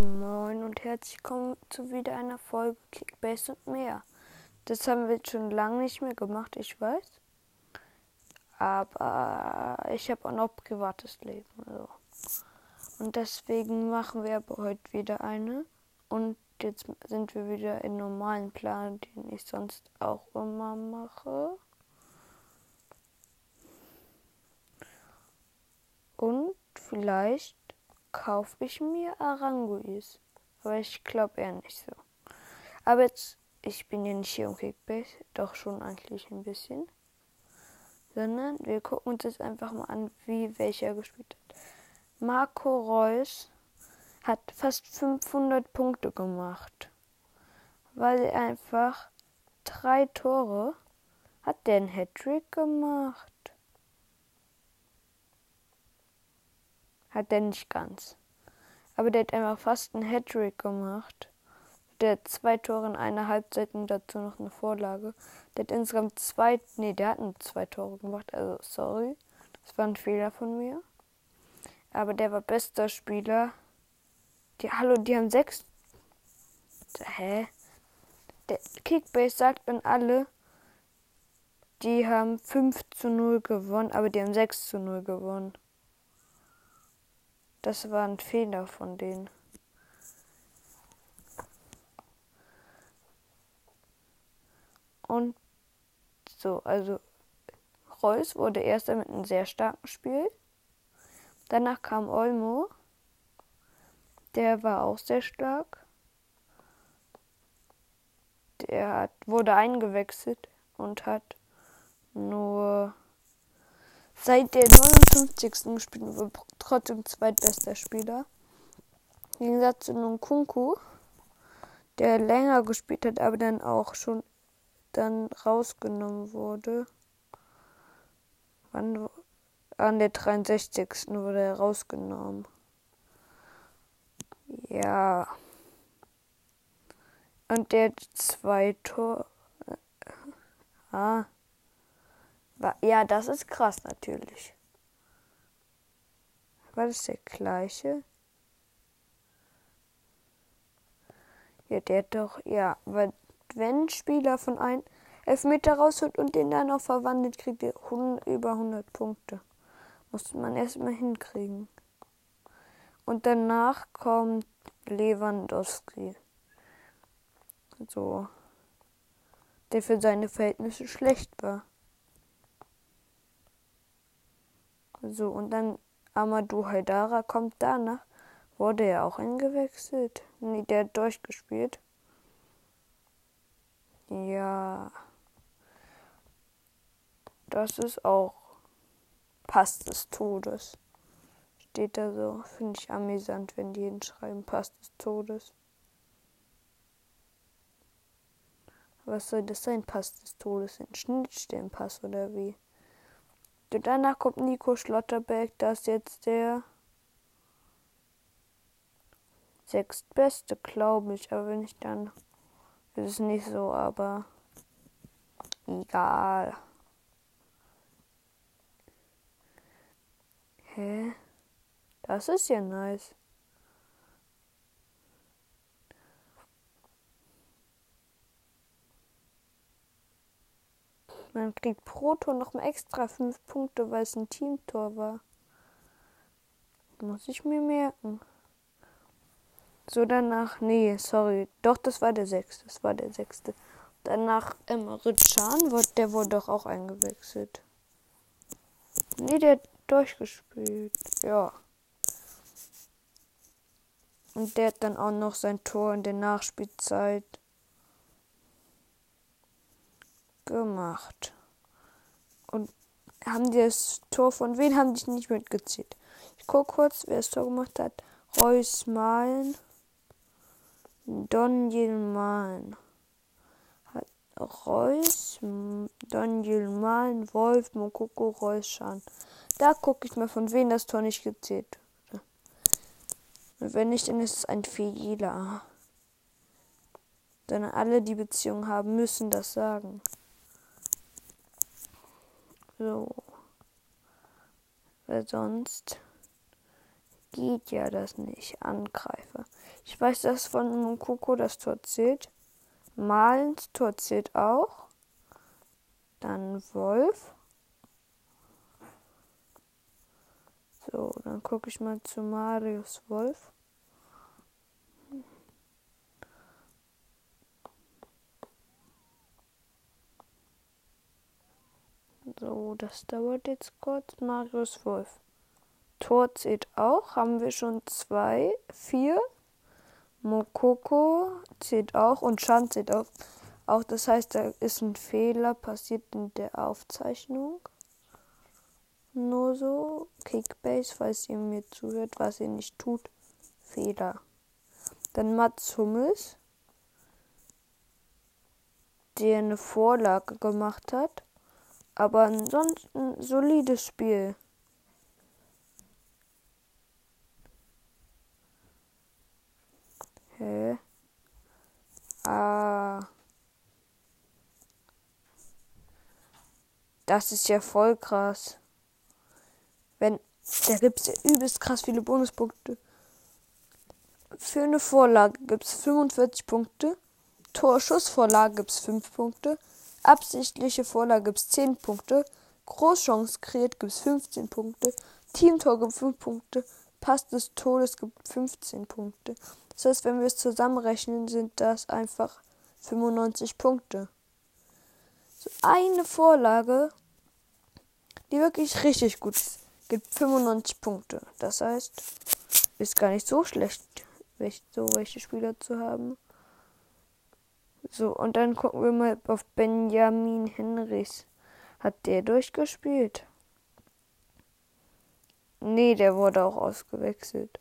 Moin und herzlich willkommen zu wieder einer Folge Kickbase und mehr. Das haben wir jetzt schon lange nicht mehr gemacht, ich weiß. Aber ich habe auch noch privates Leben. Also. Und deswegen machen wir aber heute wieder eine. Und jetzt sind wir wieder im normalen Plan, den ich sonst auch immer mache. Und vielleicht kaufe ich mir Aranguis. Aber ich glaube eher nicht so. Aber jetzt, ich bin ja nicht hier um Kickbase, doch schon eigentlich ein bisschen. Sondern wir gucken uns jetzt einfach mal an, wie welcher gespielt hat. Marco Reus hat fast 500 Punkte gemacht. Weil er einfach drei Tore hat der einen Hattrick gemacht. Hat der nicht ganz. Aber der hat einfach fast einen Hattrick gemacht. Der hat zwei Tore in einer Halbzeit und dazu noch eine Vorlage. Der hat insgesamt zwei, nee, der hat nur zwei Tore gemacht. Also, sorry. Das war ein Fehler von mir. Aber der war bester Spieler. Die, hallo, die haben sechs. Hä? Der Kickbase sagt dann alle, die haben 5 zu 0 gewonnen, aber die haben 6 zu 0 gewonnen. Das war ein Fehler von denen. Und so, also Reus wurde erster mit einem sehr starken Spiel. Danach kam Olmo. Der war auch sehr stark. Der hat, wurde eingewechselt und hat nur seit der 59. gespielt war trotzdem zweitbester Spieler. Im Gegensatz zu Nkunku, der länger gespielt hat, aber dann auch schon dann rausgenommen wurde. Wann an der 63. wurde er rausgenommen. Ja. Und der zwei Tor. Ah. Ja, das ist krass natürlich. War das der gleiche? Ja, der doch, ja, weil wenn Spieler von einem Elfmeter rausholt und den dann noch verwandelt, kriegt er 100, über 100 Punkte. Muss man erstmal hinkriegen. Und danach kommt Lewandowski. So. Der für seine Verhältnisse schlecht war. So, und dann Amadou Haidara kommt danach. Wurde er auch eingewechselt? Nee, der hat durchgespielt. Ja. Das ist auch Pass des Todes. Steht da so. Finde ich amüsant, wenn die hinschreiben Pass des Todes. Was soll das sein? Pass des Todes? Ein Schnittstellenpass oder wie? Danach kommt Nico Schlotterbeck. Das ist jetzt der sechstbeste, glaube ich. Aber wenn ich dann. Ist es nicht so, aber. Egal. Hä? Das ist ja nice. Man kriegt pro Tor noch mal extra 5 Punkte, weil es ein Teamtor war. Muss ich mir merken. So danach, nee, sorry. Doch, das war der sechste. Das war der sechste. Danach Emre Can, der wurde doch auch eingewechselt. Nee, der hat durchgespielt. Ja. Und der hat dann auch noch sein Tor in der Nachspielzeit gemacht. Und haben die das Tor von wen haben die nicht mitgezählt? Ich gucke kurz, wer das Tor gemacht hat. Reus Malen. Donjel Malen. Reus, Donjel Malen, Wolf, Mokoko, Reus, Schan. Da gucke ich mal, von wem das Tor nicht gezählt wurde. Und wenn nicht, dann ist es ein Fehler. Denn alle, die Beziehungen haben, müssen das sagen. So. Weil sonst geht ja das nicht. Angreifer. Ich weiß, dass von Mukoko das Tor zählt. Malens Tor zählt auch. Dann Wolf. So, dann gucke ich mal zu Marius Wolf. So, das dauert jetzt kurz. Marius Wolf. Tor zählt auch. Haben wir schon zwei. Vier. Mokoko zählt auch. Und Chan zählt auch. Auch das heißt, da ist ein Fehler passiert in der Aufzeichnung. Nur so. Kickbase, falls ihr mir zuhört, was ihr nicht tut. Fehler. Dann Mats Hummels, der eine Vorlage gemacht hat. Aber ansonsten solides Spiel. Hä? Ah. Das ist ja voll krass. Wenn, da gibt es ja übelst krass viele Bonuspunkte. Für eine Vorlage gibt es 45 Punkte. Torschussvorlage gibt es 5 Punkte. Absichtliche Vorlage gibt es 10 Punkte. Großchance kreiert gibt es 15 Punkte. Teamtor gibt 5 Punkte. Pass des Todes gibt 15 Punkte. Das heißt, wenn wir es zusammenrechnen, sind das einfach 95 Punkte. So eine Vorlage, die wirklich richtig gut ist, gibt 95 Punkte. Das heißt, ist gar nicht so schlecht, so welche Spieler zu haben. So, und dann gucken wir mal auf Benjamin Henrys. Hat der durchgespielt? Nee, der wurde auch ausgewechselt.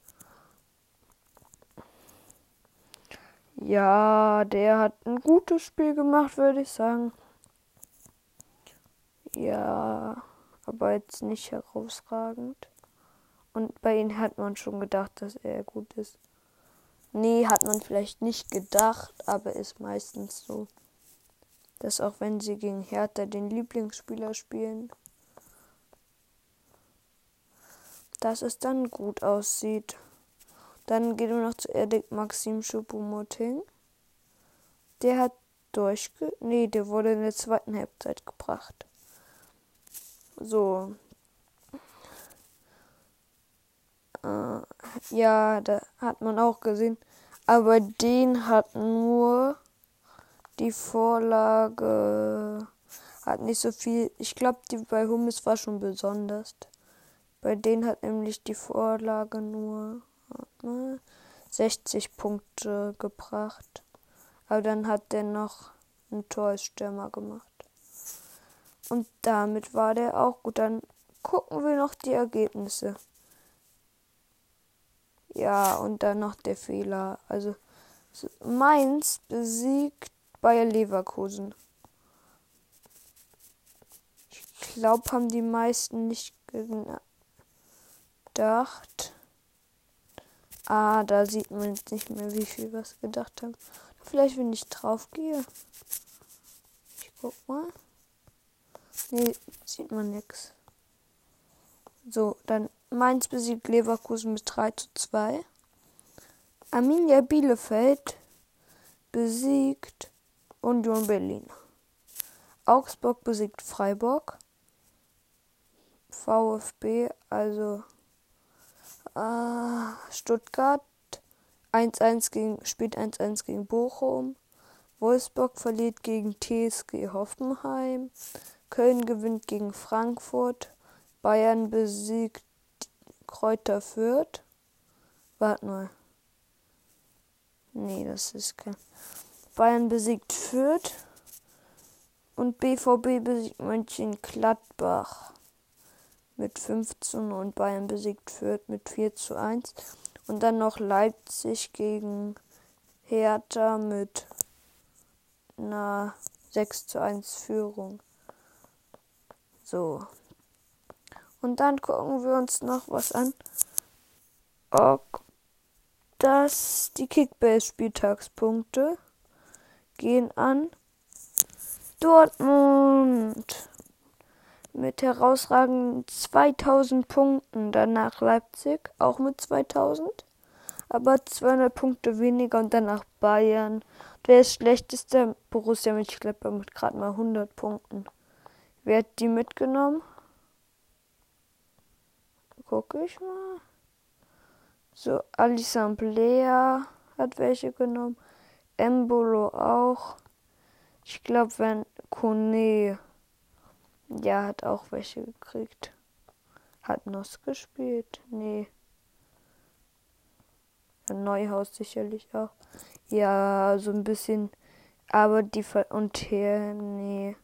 Ja, der hat ein gutes Spiel gemacht, würde ich sagen. Ja, aber jetzt nicht herausragend. Und bei ihm hat man schon gedacht, dass er gut ist. Nee, hat man vielleicht nicht gedacht, aber ist meistens so. Dass auch wenn sie gegen Hertha den Lieblingsspieler spielen, dass es dann gut aussieht. Dann gehen wir noch zu Erik Maxim Choupo-Moting. Der hat durchge... Nee, der wurde in der zweiten Halbzeit gebracht. So, äh, ja, da hat man auch gesehen. Aber den hat nur die Vorlage hat nicht so viel. Ich glaube, die bei Hummes war schon besonders. Bei denen hat nämlich die Vorlage nur ne, 60 Punkte gebracht. Aber dann hat der noch ein Tor als Stürmer gemacht. Und damit war der auch gut. Dann gucken wir noch die Ergebnisse. Ja, und dann noch der Fehler. Also Mainz besiegt Bayer Leverkusen. Ich glaube, haben die meisten nicht gedacht. Ah, da sieht man jetzt nicht mehr, wie viel was gedacht haben. Vielleicht, wenn ich drauf gehe. Ich guck mal. Nee, sieht man nix. So, dann Mainz besiegt Leverkusen mit 3 zu 2. Arminia Bielefeld besiegt Union Berlin. Augsburg besiegt Freiburg. VfB, also äh, Stuttgart 1-1 gegen, spielt 1-1 gegen Bochum. Wolfsburg verliert gegen TSG Hoffenheim. Köln gewinnt gegen Frankfurt. Bayern besiegt Kräuter Fürth. Warte mal. Nee, das ist kein. Bayern besiegt Fürth. Und BVB besiegt Mönchengladbach mit 15 und Bayern besiegt Fürth mit 4 zu 1. Und dann noch Leipzig gegen Hertha mit einer 6 zu 1 Führung. So. Und dann gucken wir uns noch was an. Ob das die Kickbase-Spieltagspunkte gehen an Dortmund mit herausragenden 2000 Punkten. Danach Leipzig auch mit 2000. aber 200 Punkte weniger und danach Bayern. Der ist schlechteste Borussia Mönchengladbach mit gerade mal 100 Punkten. Wer hat die mitgenommen? Gucke ich mal. So, Alisamblea hat welche genommen. Embolo auch. Ich glaube, wenn Kone. Ja, hat auch welche gekriegt. Hat Nos gespielt? Nee. Neuhaus sicherlich auch. Ja, so ein bisschen. Aber die Ver und hier, nee.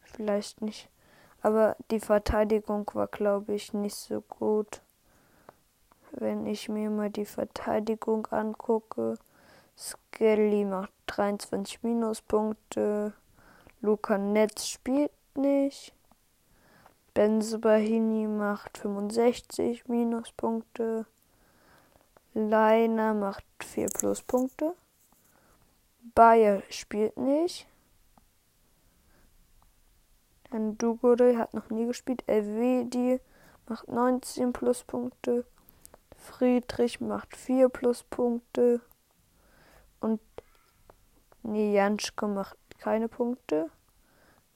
Vielleicht nicht. Aber die Verteidigung war, glaube ich, nicht so gut. Wenn ich mir mal die Verteidigung angucke. Skelly macht 23 Minuspunkte. Luca Netz spielt nicht. Benzebahini macht 65 Minuspunkte. Leiner macht 4 Pluspunkte. Bayer spielt nicht. Dann Dugore hat noch nie gespielt. Elvedi macht 19 Pluspunkte. Friedrich macht 4 Pluspunkte. Und Nijanschko macht keine Punkte.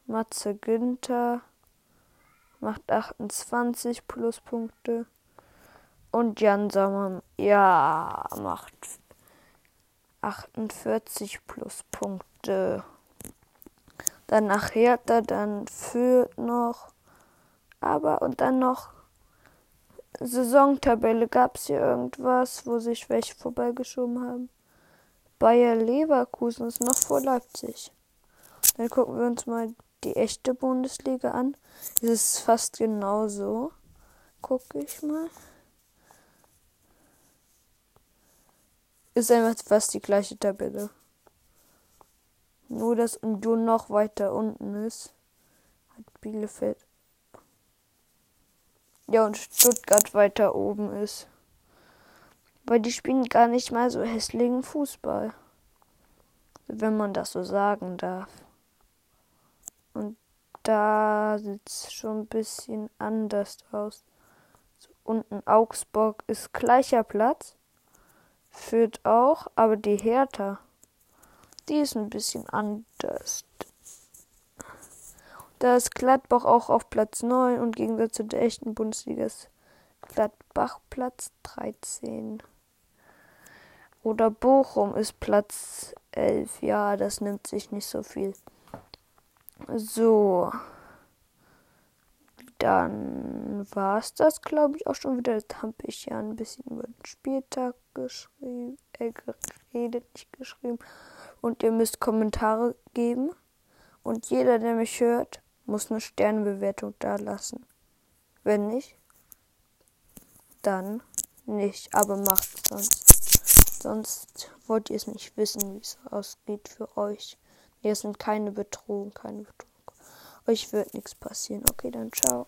Matze Günther macht 28 Pluspunkte. Und Jan Sommer, ja, macht 48 Pluspunkte. Dann nach Hertha, dann führt noch. Aber und dann noch Saisontabelle. Gab es hier irgendwas, wo sich welche vorbeigeschoben haben? Bayer Leverkusen ist noch vor Leipzig. Dann gucken wir uns mal die echte Bundesliga an. Es ist fast genauso. Gucke ich mal. Ist einfach fast die gleiche Tabelle. Nur, dass Union noch weiter unten ist. Hat Bielefeld. Ja, und Stuttgart weiter oben ist. Weil die spielen gar nicht mal so hässlichen Fußball. Wenn man das so sagen darf. Und da sieht es schon ein bisschen anders aus. So, unten Augsburg ist gleicher Platz. Führt auch, aber die Hertha, die ist ein bisschen anders. Da ist Gladbach auch auf Platz 9 und im Gegensatz zu der echten Bundesliga ist Gladbach Platz 13. Oder Bochum ist Platz 11. Ja, das nimmt sich nicht so viel. So. Dann war es das, glaube ich, auch schon wieder. Jetzt habe ich ja ein bisschen über den Spieltag geschrieben, äh, geredet, nicht geschrieben. Und ihr müsst Kommentare geben. Und jeder, der mich hört, muss eine Sternbewertung da lassen. Wenn nicht, dann nicht. Aber macht es sonst. Sonst wollt ihr es nicht wissen, wie es ausgeht für euch. Hier sind keine Bedrohungen, keine Bedrohung. Euch wird nichts passieren. Okay, dann ciao.